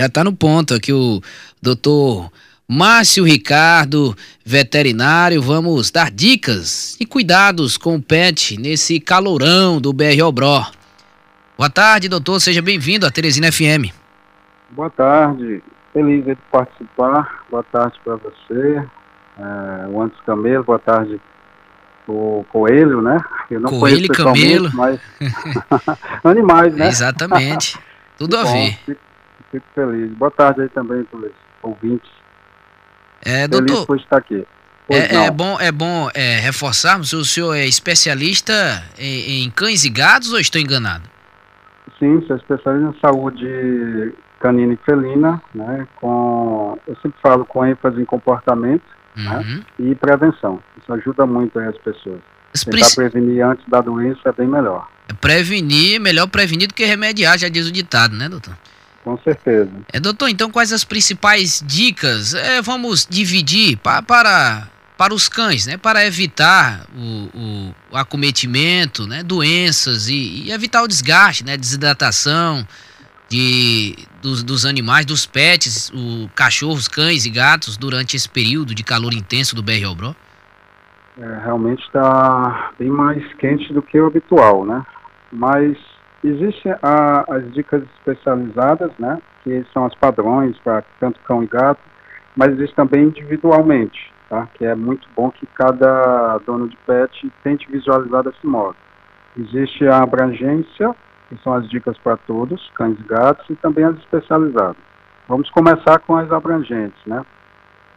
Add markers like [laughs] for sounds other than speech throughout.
Já está no ponto aqui o doutor Márcio Ricardo, veterinário. Vamos dar dicas e cuidados com o pet nesse calorão do BR Obró. Boa tarde, doutor. Seja bem-vindo à Teresina FM. Boa tarde. Feliz de participar. Boa tarde para você, é, o Antes Camelo. Boa tarde o Coelho, né? Eu não Coelho e Camelo. Mas... [laughs] [laughs] Animais, né? Exatamente. Tudo a ver. Fico, fico, feliz. Boa tarde aí também os ouvintes. É, feliz doutor. por estar aqui. É, é, bom, é bom é, reforçarmos, o senhor é especialista em, em cães e gatos ou estou enganado? Sim, sou especialista em saúde canina e felina, né, com, eu sempre falo com ênfase em comportamento né, uhum. né, e prevenção. Isso ajuda muito as pessoas. As Tentar prevenir antes da doença é bem melhor. É prevenir, melhor prevenir do que remediar, já diz o ditado, né, doutor? Com certeza. É, doutor, então quais as principais dicas? É, vamos dividir pa, para para os cães, né, para evitar o, o, acometimento, né, doenças e, e, evitar o desgaste, né, desidratação de, dos, dos animais, dos pets, o, cachorros, cães e gatos durante esse período de calor intenso do BR Obró? É, realmente está bem mais quente do que o habitual, né? Mas existem as dicas especializadas, né? Que são as padrões para tanto cão e gato, mas existe também individualmente tá? que é muito bom que cada dono de pet tente visualizar desse modo. Existe a abrangência, que são as dicas para todos, cães e gatos, e também as especializadas. Vamos começar com as abrangentes, né?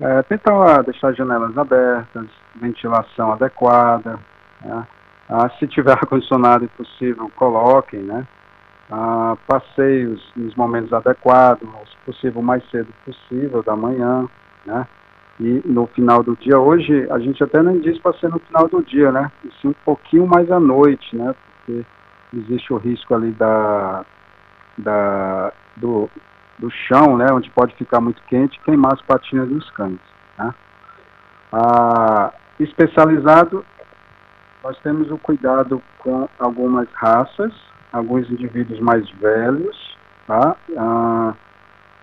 É, tentar deixar janelas abertas, ventilação adequada, né? Ah, se tiver [laughs] ar-condicionado e possível, coloquem, né? Ah, passeios nos momentos adequados, se possível, mais cedo possível da manhã, né? e no final do dia. Hoje a gente até nem diz para ser no final do dia, né? E sim um pouquinho mais à noite, né? Porque existe o risco ali da, da do, do chão, né? Onde pode ficar muito quente queimar as patinhas dos cães, né? Ah, especializado, nós temos o cuidado com algumas raças, alguns indivíduos mais velhos, tá? Ah,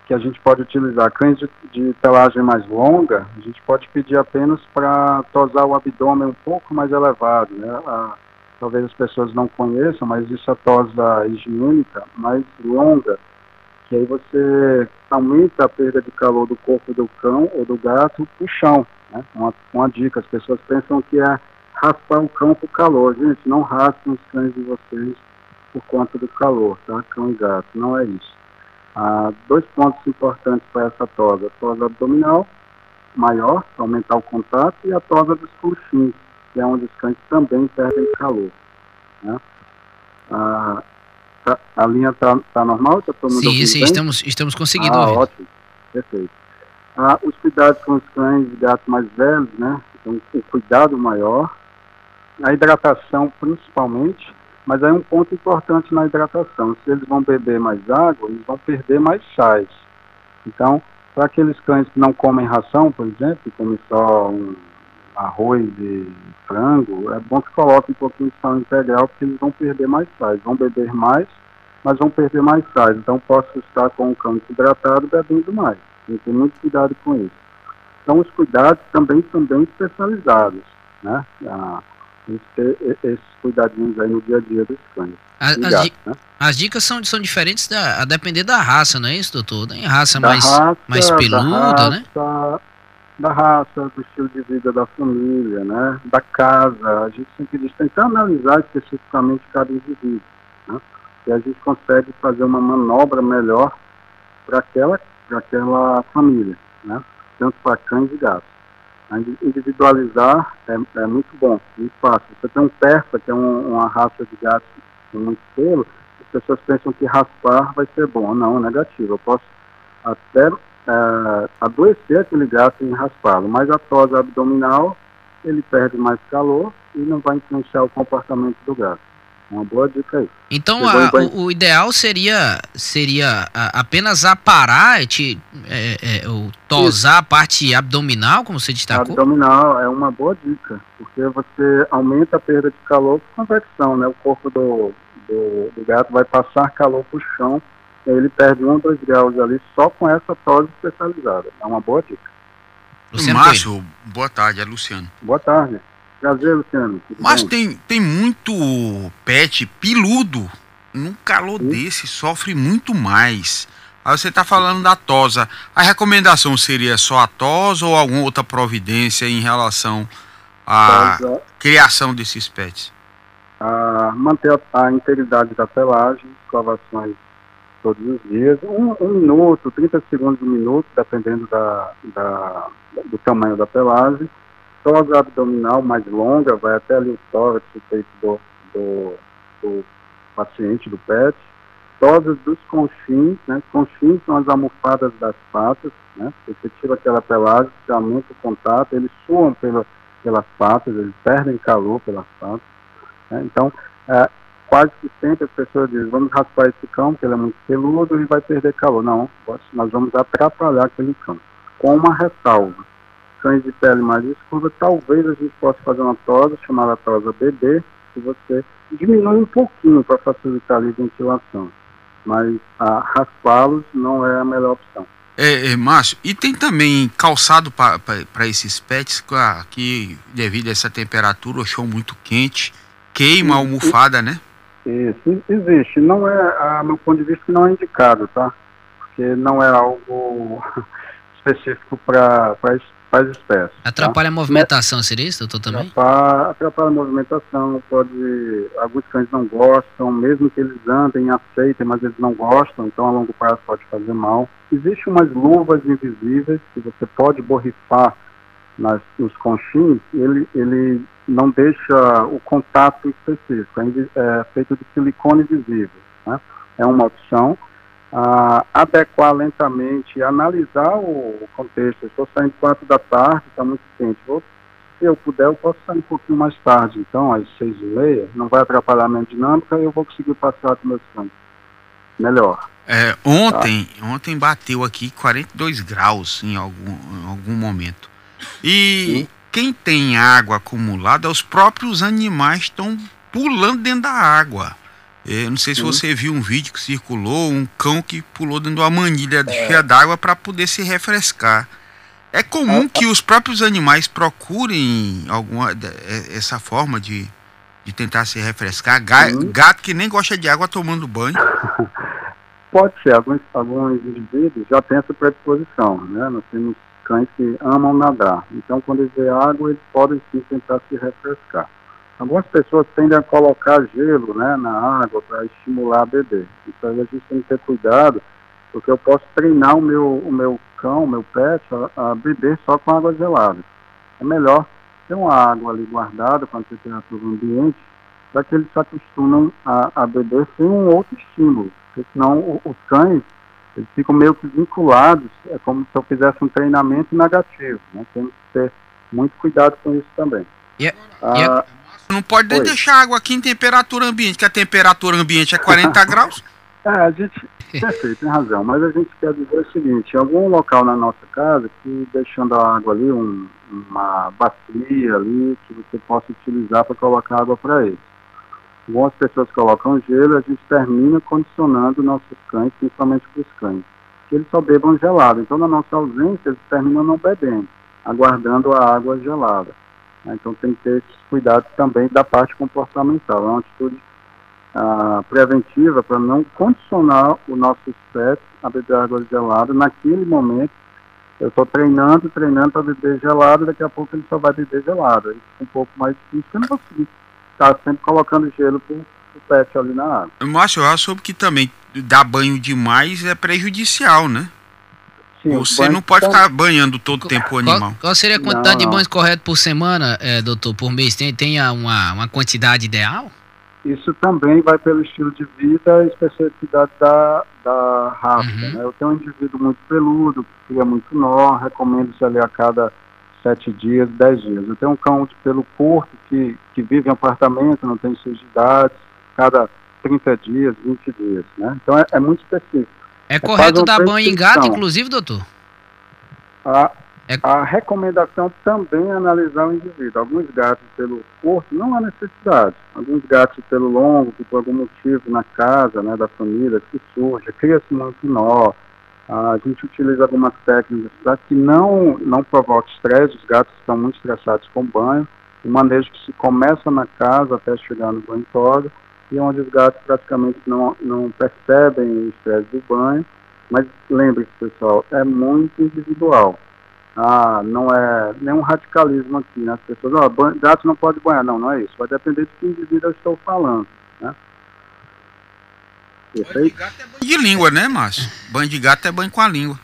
que a gente pode utilizar cães de, de pelagem mais longa, a gente pode pedir apenas para tosar o abdômen um pouco mais elevado, né? A, talvez as pessoas não conheçam, mas isso é tosa higiênica mais longa, que aí você aumenta a perda de calor do corpo do cão ou do gato para o chão. Né? Uma, uma dica, as pessoas pensam que é raspar o cão por calor. Gente, não raspem os cães de vocês por conta do calor, tá? Cão e gato, não é isso. Ah, dois pontos importantes para essa tosa. A tosa abdominal maior, para aumentar o contato, e a tosa dos coxins, que é onde os cães também perdem calor. Né? Ah, tá, a linha está tá normal? Tá todo mundo sim, sim, estamos, estamos conseguindo ah, ouvir. ótimo, perfeito. Ah, os cuidados com os cães e gatos mais velhos, né? Então, cuidado maior, a hidratação principalmente, mas aí um ponto importante na hidratação, se eles vão beber mais água, eles vão perder mais sais. Então, para aqueles cães que não comem ração, por exemplo, que comem só um arroz e frango, é bom que coloque um pouquinho de sal integral, porque eles vão perder mais sais, vão beber mais, mas vão perder mais sais. Então, posso estar com o cão desidratado bebendo mais. Tem que ter muito cuidado com isso. Então, os cuidados também são bem especializados, né? A, gente ter esses cuidadinhos aí no dia a dia dos cães. As, né? as dicas são, são diferentes da, a depender da raça, não é isso, doutor? Tem raça, mais, raça mais peluda, né? raça, né? Da raça, do estilo de vida da família, né? Da casa. A gente sempre tentar analisar especificamente cada indivíduo, né? E a gente consegue fazer uma manobra melhor para aquela, aquela família, né? Tanto para cães e gatos individualizar é, é, muito bom, muito fácil. Você tem um persa, que é um, uma raça de gato com muito pelo, as pessoas pensam que raspar vai ser bom. Não, é negativo. Eu posso até é, adoecer aquele gato em raspá-lo, mas a tosa abdominal, ele perde mais calor e não vai influenciar o comportamento do gato. Uma boa dica aí. Então a, o, o, ideal seria seria a, apenas aparar, te, é, é, o tosar a parte abdominal, como você destacou? Abdominal é uma boa dica, porque você aumenta a perda de calor por convecção, né? O corpo do, do, do gato vai passar calor para o chão ele perde um ou dois graus ali só com essa tosse especializada. É uma boa dica. Luciano Márcio, boa tarde, é Luciano. Boa tarde. Prazer, Luciano. Mas tem, tem muito pet piludo. Num calor Sim. desse, sofre muito mais. Aí você está falando da tosa. A recomendação seria só a tosa ou alguma outra providência em relação à tosa. criação desses pets? A manter a, a integridade da pelagem, escovações todos os dias, um, um, minuto, 30 segundos, um minuto, dependendo da, da, do tamanho da pelagem. Tosa abdominal mais longa, vai até ali o tórax, o peito do, do, do paciente, do PET tosas dos confins, né? Confins são as almofadas das patas, né? Você tira aquela pelagem, você aumenta o contato, eles suam pela, pelas patas, eles perdem calor pelas patas. Né? Então, é, quase que sempre as pessoas dizem, vamos raspar esse cão, porque ele é muito peludo e vai perder calor. Não, nós vamos atrapalhar aquele cão. Com uma ressalva. Cães de pele mais escura, talvez a gente possa fazer uma tosa, chamada tosa bebê, se você diminui um pouquinho para facilitar a ventilação mas ah, raspá-los não é a melhor opção. É, é, Márcio, e tem também calçado para esses pets que, devido a essa temperatura, o chão muito quente, queima a almofada, né? Isso, existe. Não é, a meu ponto de vista, não é indicado, tá? Porque não é algo [laughs] específico para faz espécie. Atrapalha tá? a movimentação, seria isso, doutor, também? Atrapalha, atrapalha, a movimentação, pode... Alguns cães não gostam, mesmo que eles andem, aceitem, mas eles não gostam, então a longo prazo pode fazer mal. Existem umas luvas invisíveis que você pode borrifar nas, nos conchins, ele, ele não deixa o contato específico, é, é feito de silicone visível, né? É uma opção a adequar lentamente, analisar o contexto. estou saindo quatro da tarde, está muito quente. Vou, se eu puder, eu posso sair um pouquinho mais tarde, então, às seis e meia, não vai atrapalhar a minha dinâmica e eu vou conseguir passar com meus campos. Melhor. É, ontem, tá? ontem bateu aqui 42 graus em algum, em algum momento. E Sim. quem tem água acumulada, os próprios animais estão pulando dentro da água. Eu não sei se você viu um vídeo que circulou, um cão que pulou dentro de uma manilha é. cheia d'água para poder se refrescar. É comum é. que os próprios animais procurem alguma é, essa forma de, de tentar se refrescar. Gato que nem gosta de água tomando banho. [laughs] Pode ser, alguns, alguns indivíduos já têm essa predisposição, né? Nós temos cães que amam nadar. Então, quando eles veem água, eles podem sim tentar se refrescar. Algumas pessoas tendem a colocar gelo né, na água para estimular a beber. Então a gente tem que ter cuidado, porque eu posso treinar o meu, o meu cão, o meu pet, a, a beber só com água gelada. É melhor ter uma água ali guardada com a temperatura ambiente, para que eles se acostumem a, a beber sem um outro estímulo. Porque senão os cães eles ficam meio que vinculados, é como se eu fizesse um treinamento negativo. Né? Temos que ter muito cuidado com isso também. Yeah. Ah, yeah. Não pode deixar água aqui em temperatura ambiente, que a temperatura ambiente é 40 graus. É, a gente. Perfeito, tem razão. Mas a gente quer dizer o seguinte: algum local na nossa casa que deixando a água ali, um, uma bacia ali, que você possa utilizar para colocar água para eles. Algumas pessoas colocam gelo, a gente termina condicionando nossos cães, principalmente para os cães, que eles só bebam gelado. Então, na nossa ausência, eles terminam não bebendo, aguardando a água gelada. Né? Então tem que ter esses cuidados também da parte comportamental. É uma atitude ah, preventiva para não condicionar o nosso estresse a beber água gelada naquele momento. Eu estou treinando, treinando para beber gelado, daqui a pouco ele só vai beber gelado. Aí fica um pouco mais difícil, eu não vou conseguir estar sempre colocando gelo para o pet ali na água. Márcio, eu soube que também dar banho demais é prejudicial, né? Sim, Você não pode ficar banhando todo o tempo o animal. Qual, qual seria a quantidade não, não. de banhos correto por semana, é, doutor, por mês? Tem, tem uma, uma quantidade ideal? Isso também vai pelo estilo de vida e especificidade da, da raça. Uhum. Né? Eu tenho um indivíduo muito peludo, que cria muito nó, recomendo-se ali a cada sete dias, dez dias. Eu tenho um cão de pelo curto, que, que vive em apartamento, não tem sujidades, cada 30 dias, 20 dias. Né? Então é, é muito específico. É correto dar banho em gato, inclusive, doutor? Ah, É... A recomendação também é analisar o indivíduo. Alguns gatos pelo corpo não há necessidade. Alguns gatos pelo longo, que por algum motivo na casa né, da família se suja, cria-se muito nó. A gente utiliza algumas técnicas para que não, não provoque estresse. Os gatos estão muito estressados com banho. O manejo que se começa na casa até chegar no banho e onde os gatos praticamente não, não percebem o estresse do banho. Mas lembre-se, pessoal, é muito individual. Ah, não é nenhum radicalismo aqui, né? As pessoas, ó, oh, gato não pode banhar. Não, não é isso. Vai depender de que indivíduo eu estou falando, né? Banho de gato é banho de língua, né, Márcio? Banho de gato é banho com a língua.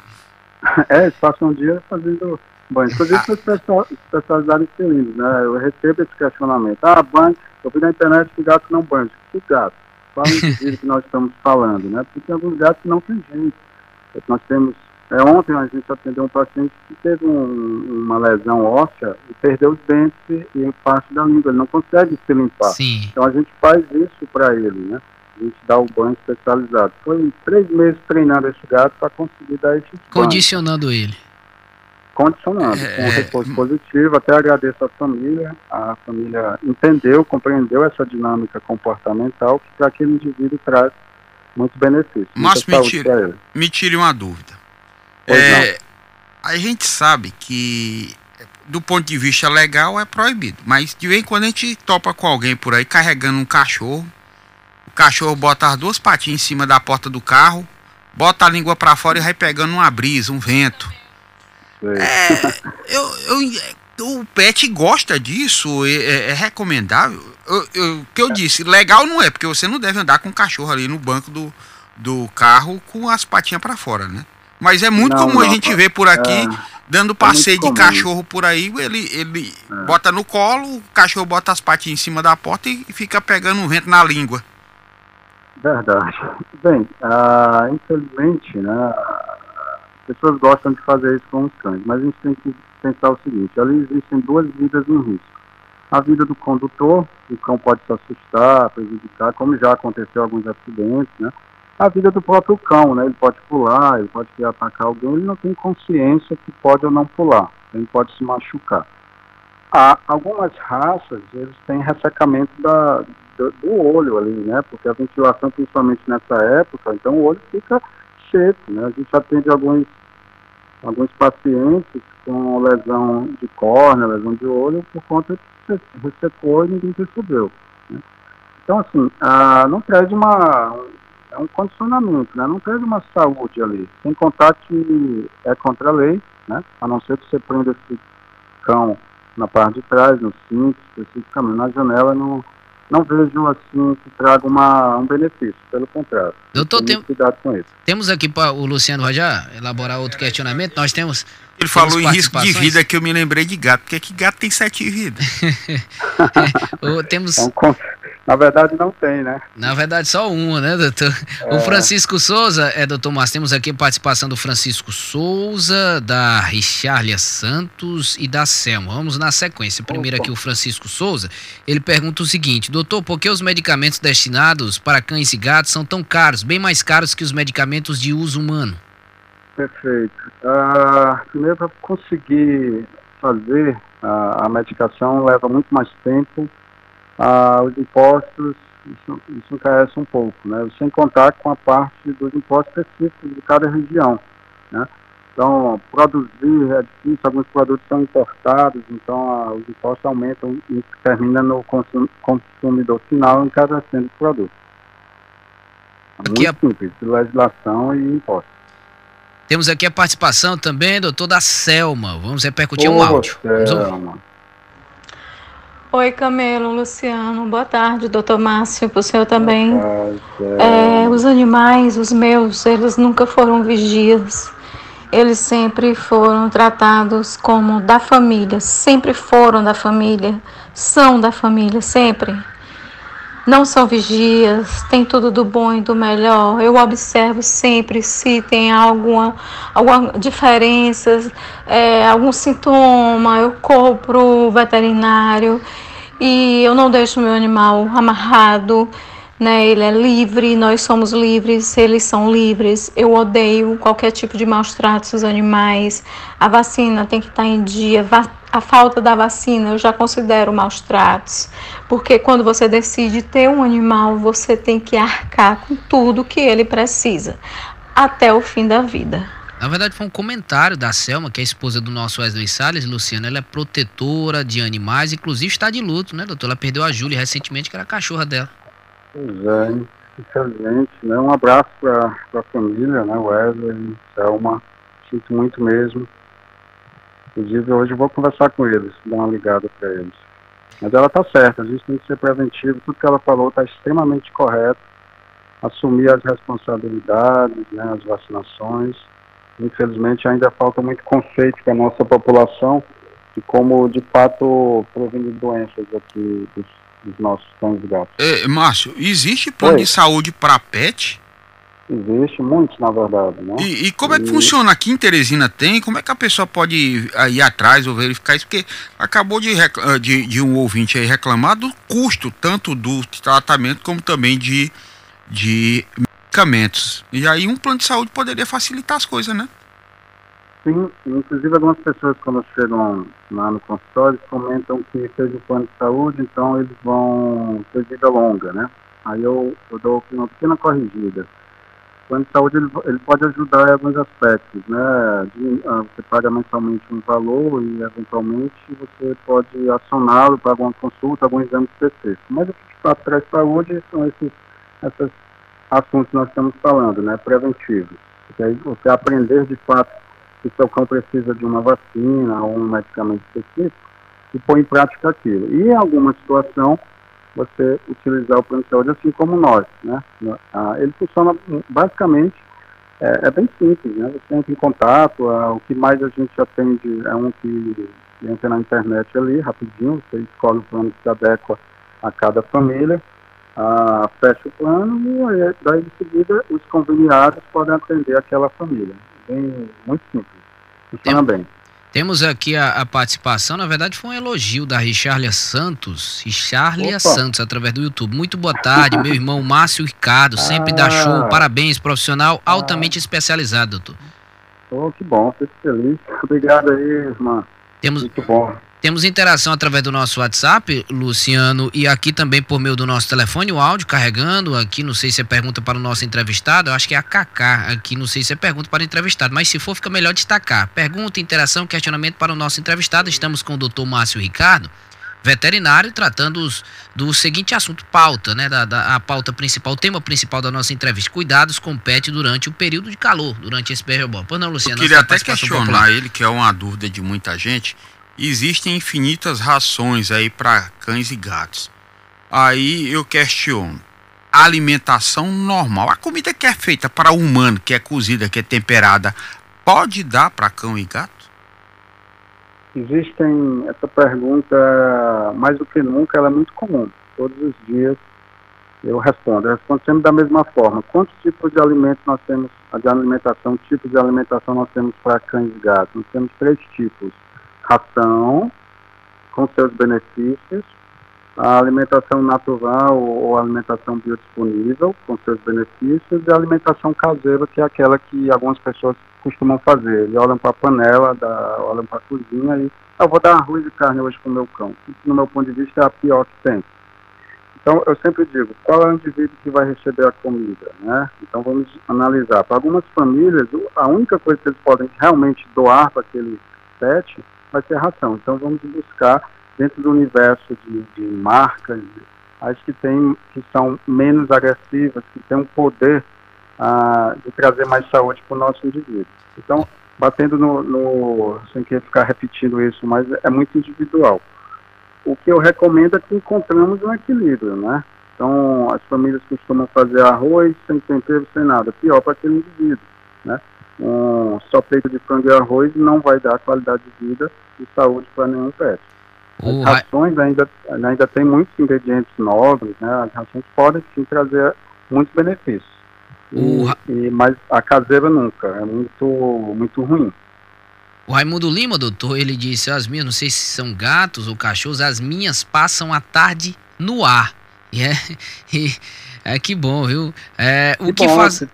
[laughs] é, eles passam um dia fazendo banho. Inclusive, ah. especializado em cilindros, né? Eu recebo esse questionamento. Ah, banho, eu vi na internet que gato não banha. Que gato? Qual indivíduo [laughs] que nós estamos falando, né? Porque tem alguns gatos que não tem jeito. Nós temos é, ontem a gente atendeu um paciente que teve um, uma lesão óssea e perdeu os dentes e, parte da língua. Ele não consegue se limpar. Sim. Então a gente faz isso para ele, né? A gente dá o banho especializado. Foi três meses treinando esse gato para conseguir dar esse Condicionando banho. ele. Condicionando, é... com um reforço positivo. Até agradeço à família. A família entendeu, compreendeu essa dinâmica comportamental que para aquele indivíduo traz muito benefício. Mas me tire, me tire uma dúvida. É, a gente sabe que do ponto de vista legal é proibido, mas de vez em quando a gente topa com alguém por aí carregando um cachorro, o cachorro bota as duas patinhas em cima da porta do carro, bota a língua para fora e vai pegando uma brisa, um vento. É, eu, eu, o pet gosta disso, é, é, é recomendável. O que eu disse, legal não é, porque você não deve andar com o cachorro ali no banco do, do carro com as patinhas para fora, né? Mas é muito não, comum não, a gente ver por aqui, é, dando é passeio é de cachorro por aí, ele, ele é. bota no colo, o cachorro bota as patinhas em cima da porta e fica pegando um vento na língua. Verdade. Bem, uh, infelizmente, né, pessoas gostam de fazer isso com os cães, mas a gente tem que pensar o seguinte, ali existem duas vidas em risco. A vida do condutor, o cão pode se assustar, prejudicar, como já aconteceu alguns acidentes, né? a vida do próprio cão, né? Ele pode pular, ele pode querer atacar alguém, ele não tem consciência que pode ou não pular, ele pode se machucar. Há algumas raças, eles têm ressecamento da, do, do, olho ali, né? Porque a ventilação, principalmente nessa época, então o olho fica né? A gente atende alguns, alguns pacientes com lesão de córnea, lesão de olho, por conta que ressecou e ninguém percebeu. Né? Então, assim, ah, não traz uma, é um condicionamento, né? Não teve uma saúde ali. Sem contar que é contra a lei, né? A não ser que você prenda esse cão na parte de trás, no cinto, especificamente na janela, não, não vejo assim que traga uma, um benefício, pelo contrário. Doutor, tem, cuidado com isso. temos aqui para o Luciano Rajá elaborar outro questionamento, nós temos... Ele falou em risco de vida que eu me lembrei de gato, porque é que gato tem sete vidas. [laughs] [laughs] temos... Um, na verdade, não tem, né? Na verdade, só uma, né, doutor? É. O Francisco Souza, é, doutor Márcio, temos aqui participação do Francisco Souza, da Richarlia Santos e da Selma. Vamos na sequência. Primeiro Opa. aqui o Francisco Souza, ele pergunta o seguinte, doutor, por que os medicamentos destinados para cães e gatos são tão caros, bem mais caros que os medicamentos de uso humano? Perfeito. Uh, primeiro, para conseguir fazer uh, a medicação leva muito mais tempo ah, os impostos, isso, isso encarece um pouco, né? sem contar com a parte dos impostos específicos de cada região. Né? Então, produzir é difícil, alguns produtos são importados, então ah, os impostos aumentam e termina no consum, consumidor final encarecendo o produto. É muito a... simples, legislação e impostos. Temos aqui a participação também, doutor, da Selma. Vamos repercutir Ô, um áudio. Selma. Oi, Camelo, Luciano, boa tarde, doutor Márcio, para o senhor também. É, os animais, os meus, eles nunca foram vigias, eles sempre foram tratados como da família, sempre foram da família, são da família, sempre. Não são vigias, tem tudo do bom e do melhor. Eu observo sempre se tem alguma, alguma diferença, é, algum sintoma, eu corro para o veterinário e eu não deixo meu animal amarrado. né? Ele é livre, nós somos livres, eles são livres. Eu odeio qualquer tipo de maus tratos aos animais. A vacina tem que estar em dia. A falta da vacina eu já considero maus tratos, porque quando você decide ter um animal, você tem que arcar com tudo que ele precisa até o fim da vida. Na verdade, foi um comentário da Selma, que é a esposa do nosso Wesley Salles, Luciana. Ela é protetora de animais, inclusive está de luto, né, doutor? Ela perdeu a Júlia recentemente, que era a cachorra dela. Pois é, infelizmente, né? Um abraço para a família, né? Wesley, Selma. Sinto muito mesmo. Inclusive, hoje eu vou conversar com eles, dar uma ligada para eles. Mas ela está certa, a gente tem que ser preventivo. Tudo que ela falou está extremamente correto. Assumir as responsabilidades, né, as vacinações infelizmente ainda falta muito conceito para a nossa população de como de fato prevenir doenças aqui dos, dos nossos cães e gatos. É, Márcio, existe plano Oi. de saúde para pet? Existe muitos, na verdade. Né? E, e como é que e... funciona? Aqui em Teresina tem? Como é que a pessoa pode ir, ir atrás ou verificar isso? Porque acabou de, de, de, um ouvinte aí reclamar do custo, tanto do tratamento como também de, de medicamentos. E aí um plano de saúde poderia facilitar as coisas, né? Sim, inclusive algumas pessoas quando chegam lá no consultório comentam que fez o plano de saúde, então eles vão ter vida longa, né? Aí eu, eu dou uma pequena corrigida. O plano de saúde ele, ele pode ajudar em alguns aspectos, né? De, uh, você paga mensalmente um valor e eventualmente você pode acioná-lo para alguma consulta, algum exame específico. Mas o que de fato traz saúde são esses, essas assuntos que nós estamos falando, né, aí você aprender de fato que seu cão precisa de uma vacina ou um medicamento específico e pôr em prática aquilo. E em alguma situação, você utilizar o plano de saúde assim como nós, né? Ele funciona basicamente, é, é, bem simples, né? Você entra em contato, ah, o que mais a gente atende é um que entra na internet ali, rapidinho, você escolhe o plano que se adequa a cada família, ah, fecha o plano e aí, daí em seguida os conveniados podem atender aquela família. Bem, muito simples. Funciona Tem, bem. Temos aqui a, a, participação, na verdade foi um elogio da Richarlia Santos, Richarlia Santos, através do YouTube. Muito boa tarde, meu irmão Márcio Ricardo, sempre ah, dá show, parabéns, profissional ah, altamente especializado, doutor. Oh, que bom, fico feliz. Obrigado aí, irmã. Temos, Muito bom. Temos interação através do nosso WhatsApp, Luciano, e aqui também por meio do nosso telefone, o áudio carregando. Aqui, não sei se é pergunta para o nosso entrevistado, eu acho que é a Kaká. Aqui, não sei se é pergunta para o entrevistado, mas se for, fica melhor destacar. Pergunta, interação, questionamento para o nosso entrevistado. Estamos com o doutor Márcio Ricardo, veterinário, tratando os, do seguinte assunto, pauta, né? Da, da, a pauta principal, o tema principal da nossa entrevista: cuidados com pet durante o período de calor, durante esse período. Pois não, Luciano? Eu queria até questionar popular. ele, que é uma dúvida de muita gente existem infinitas rações aí para cães e gatos. Aí eu questiono: a alimentação normal, a comida que é feita para o humano, que é cozida, que é temperada, pode dar para cão e gato? Existem essa pergunta mais do que nunca, ela é muito comum. Todos os dias eu respondo. Eu respondo sempre da mesma forma. Quantos tipos de alimentos nós temos, de alimentação, tipos de alimentação nós temos para cães e gatos? Nós temos três tipos ração com seus benefícios, a alimentação natural ou alimentação biodisponível com seus benefícios e a alimentação caseira, que é aquela que algumas pessoas costumam fazer. Eles olham para a panela, da, olham para a cozinha e ah, eu vou dar arroz e carne hoje para o meu cão. No meu ponto de vista, é a pior que tem. Então, eu sempre digo, qual é o indivíduo que vai receber a comida, né? Então, vamos analisar. Para algumas famílias, a única coisa que eles podem realmente doar para aquele pet vai ser ração. Então vamos buscar dentro do universo de, de marcas as que tem que são menos agressivas, que têm um poder ah, de trazer mais saúde para o nosso indivíduo. Então, batendo no, no, sem querer ficar repetindo isso, mas é muito individual. O que eu recomendo é que encontramos um equilíbrio, né? Então, as famílias costumam fazer arroz sem tempero, sem nada, pior para aquele indivíduo, né? Um só peito de frango e arroz não vai dar qualidade de vida de saúde para nenhum pet. As rações ainda, ainda tem muitos ingredientes nobres, né? As rações podem sim trazer muitos benefícios. E, e, mas a caseira nunca, é muito, muito ruim. O Raimundo Lima, doutor, ele disse, as minhas, não sei se são gatos ou cachorros, as minhas passam a tarde no ar. [laughs] E é, e, é que bom, viu? É, o que, bom, faz. Se,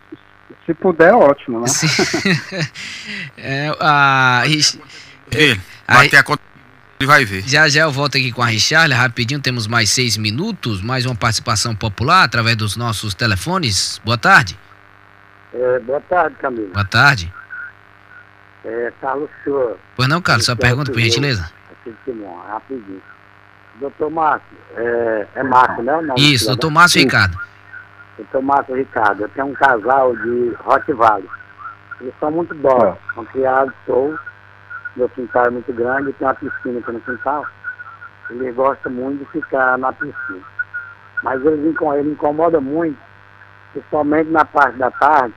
se puder, ótimo, né? [laughs] é, a, Ele, vai ter a conta ele vai ver. Já já eu volto aqui com a Richard, rapidinho, temos mais seis minutos, mais uma participação popular através dos nossos telefones. Boa tarde. É, boa tarde, Camilo. Boa tarde. É, Carlos Silva. Pois não, Carlos, sua pergunta, por gentileza. Aqui de Simão, rapidinho. Doutor Márcio, é, é Márcio, né? Não, Isso, doutor Márcio Sim. Ricardo. Doutor Márcio Ricardo, eu tenho um casal de Rottweiler. Eles são muito dóceis, é. são criados soltos meu quintal é muito grande, tem uma piscina aqui no quintal. Ele gosta muito de ficar na piscina. Mas ele, ele incomoda muito, principalmente na parte da tarde,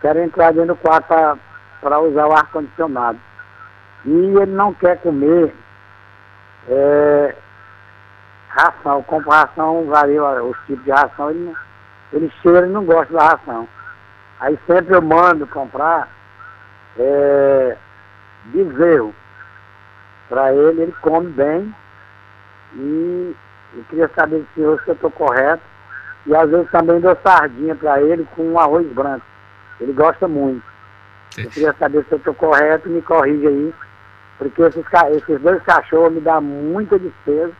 quer entrar dentro do quarto para usar o ar-condicionado. E ele não quer comer é, ração, compra ração, varia os tipos de ração, ele, não, ele cheira e não gosta da ração. Aí sempre eu mando comprar é, bezerro. Para ele, ele come bem e eu queria saber se eu estou correto. E às vezes também dou sardinha para ele com arroz branco. Ele gosta muito. Eu queria saber se eu estou correto, me corrija aí. Porque esses, esses dois cachorros me dão muita despesa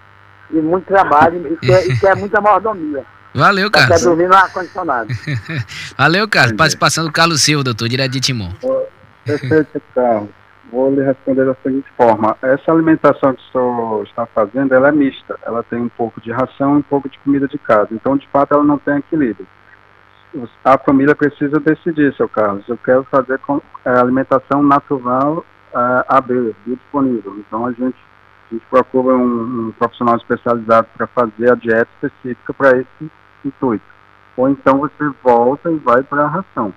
e muito trabalho e quer, e quer muita mordomia. [laughs] Valeu, Carlos. Quer dormir no ar-condicionado. Valeu, Carlos. Participação do Carlos Silva, doutor, direto de Timon. Perfeito, Carlos. Vou lhe responder da seguinte forma. Essa alimentação que o senhor está fazendo, ela é mista. Ela tem um pouco de ração e um pouco de comida de casa. Então, de fato, ela não tem equilíbrio. A família precisa decidir, seu Carlos. Eu quero fazer com, é, alimentação natural é, AB, disponível. Então, a gente, a gente procura um, um profissional especializado para fazer a dieta específica para esse intuito. Ou então você volta e vai para a ração.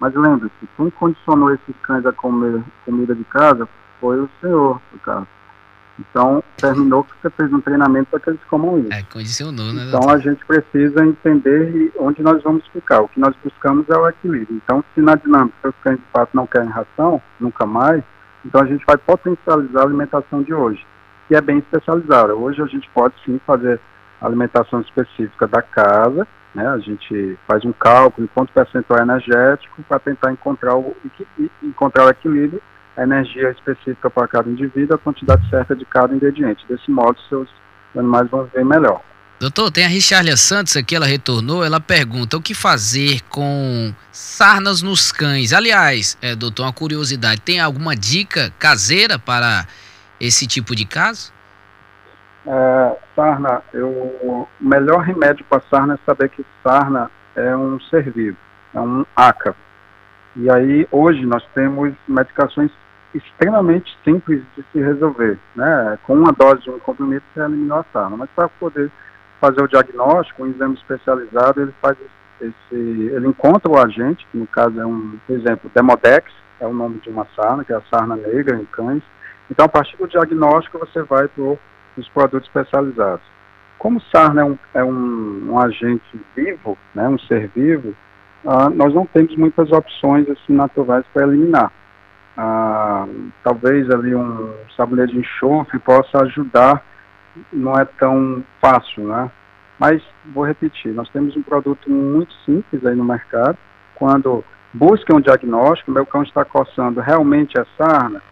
Mas lembre-se, quem condicionou esses cães a comer comida de casa foi o senhor, no caso. Então, terminou que você fez um treinamento para que eles comam isso. É, condicionou, né? Então, a gente precisa entender onde nós vamos ficar. O que nós buscamos é o equilíbrio. Então, se na dinâmica os cães de fato não querem ração, nunca mais, então a gente vai potencializar a alimentação de hoje, que é bem especializada. Hoje a gente pode sim fazer alimentação específica da casa, né? A gente faz um cálculo em quanto percentual energético para tentar encontrar o, encontrar o equilíbrio, a energia específica para cada indivíduo, a quantidade certa de cada ingrediente. Desse modo, seus animais vão viver melhor. Doutor, tem a Richarlia Santos aqui, ela retornou, ela pergunta o que fazer com sarnas nos cães. Aliás, é, doutor, uma curiosidade, tem alguma dica caseira para esse tipo de caso? É, sarna, eu, o melhor remédio para sarna é saber que sarna é um ser vivo, é um ácaro. E aí, hoje, nós temos medicações extremamente simples de se resolver. Né? Com uma dose de um comprimido, você eliminou a sarna. Mas para poder fazer o diagnóstico, um exame especializado, ele faz esse, ele encontra o agente, que no caso é um, por exemplo, Demodex, é o nome de uma sarna, que é a sarna negra em cães. Então, a partir do diagnóstico, você vai para o dos produtos especializados. Como o sarna é um, é um, um agente vivo, né, um ser vivo, ah, nós não temos muitas opções assim, naturais para eliminar. Ah, talvez ali um sabonete de enxofre possa ajudar, não é tão fácil, né? Mas vou repetir, nós temos um produto muito simples aí no mercado. Quando buscam um diagnóstico, meu cão está coçando, realmente é sarna?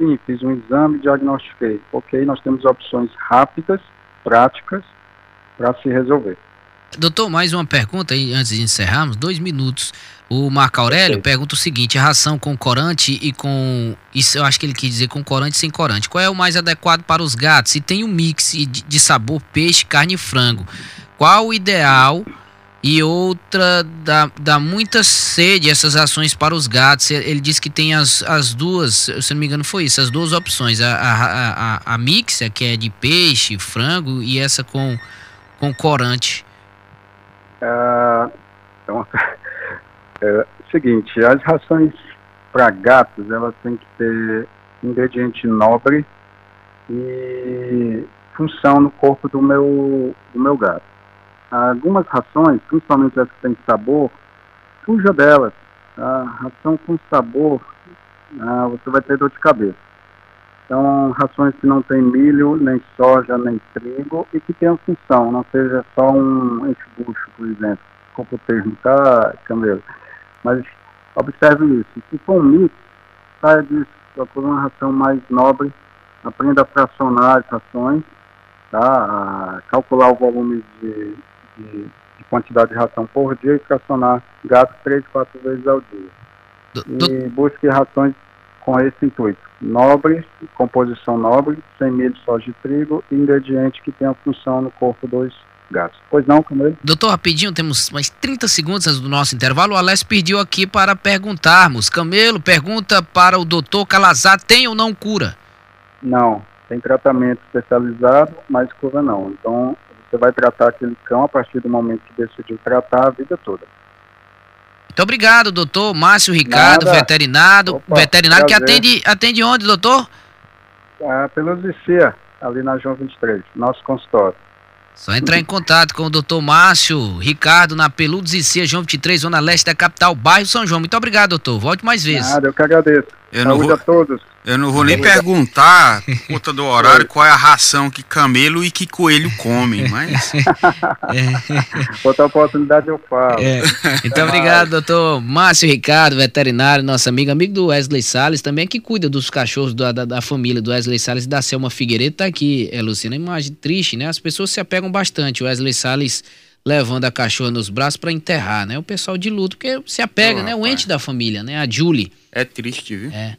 Sim, fiz um exame e diagnostiquei. Ok, nós temos opções rápidas, práticas, para se resolver. Doutor, mais uma pergunta aí antes de encerrarmos, dois minutos. O Marco Aurélio Perfeito. pergunta o seguinte: a ração com corante e com. Isso eu acho que ele quis dizer com corante e sem corante. Qual é o mais adequado para os gatos? Se tem um mix de sabor peixe, carne e frango, qual o ideal e outra dá, dá muita sede essas ações para os gatos. Ele disse que tem as, as duas, se não me engano foi isso, as duas opções, a, a, a, a mix, que é de peixe, frango, e essa com, com corante. Então, [laughs] é, seguinte, as rações para gatos, elas têm que ter ingrediente nobre e função no corpo do meu, do meu gato algumas rações, principalmente as que têm sabor, fuja delas. A ração com sabor, ah, você vai ter dor de cabeça. Então, rações que não tem milho, nem soja, nem trigo e que tenham função, não seja só um enche-bucho, por exemplo. Desculpa o termo, tá, Camelo? Mas observe isso. Se for um mix, saia disso, procure uma ração mais nobre, aprenda a fracionar as rações, tá? a calcular o volume de, de, de, quantidade de ração por dia e fracionar gado três, quatro vezes ao dia. E busque rações com esse intuito. Nobres, composição nobre, sem milho, soja e trigo, e ingrediente que tenha função no corpo dos gatos. Pois não, Camilo? Doutor, rapidinho, temos mais 30 segundos antes do nosso intervalo. O Alessio pediu aqui para perguntarmos. Camelo pergunta para o doutor Calazar, tem ou não cura? Não, tem tratamento especializado, mas cura não. Então, você vai tratar aquele cão a partir do momento que decidiu tratar a vida toda. Muito obrigado, doutor Márcio Ricardo, Nada. veterinário, Opa, veterinário que atende, atende onde, doutor? Ah, pelo Zicia, ali na João 23, nosso consultório. Só entrar em contato com o doutor Márcio Ricardo na Peludos e Cia, João 23, Zona Leste da capital, bairro São João. Muito obrigado, doutor. Volte mais vezes. Nada, eu que agradeço. Eu Saúde vou... a todos. Eu não vou nem perguntar, [laughs] conta do horário, qual é a ração que camelo e que coelho come, mas. [laughs] é. Outra oportunidade eu falo. É. Então, obrigado, doutor Márcio Ricardo, veterinário, nosso amigo, amigo do Wesley Salles, também que cuida dos cachorros da, da, da família do Wesley Salles e da Selma Figueiredo. Tá aqui, é, Luciana, imagem triste, né? As pessoas se apegam bastante. O Wesley Salles levando a cachorra nos braços para enterrar, né? O pessoal de luto, porque se apega, oh, né? O ente da família, né? A Julie. É triste, viu? É.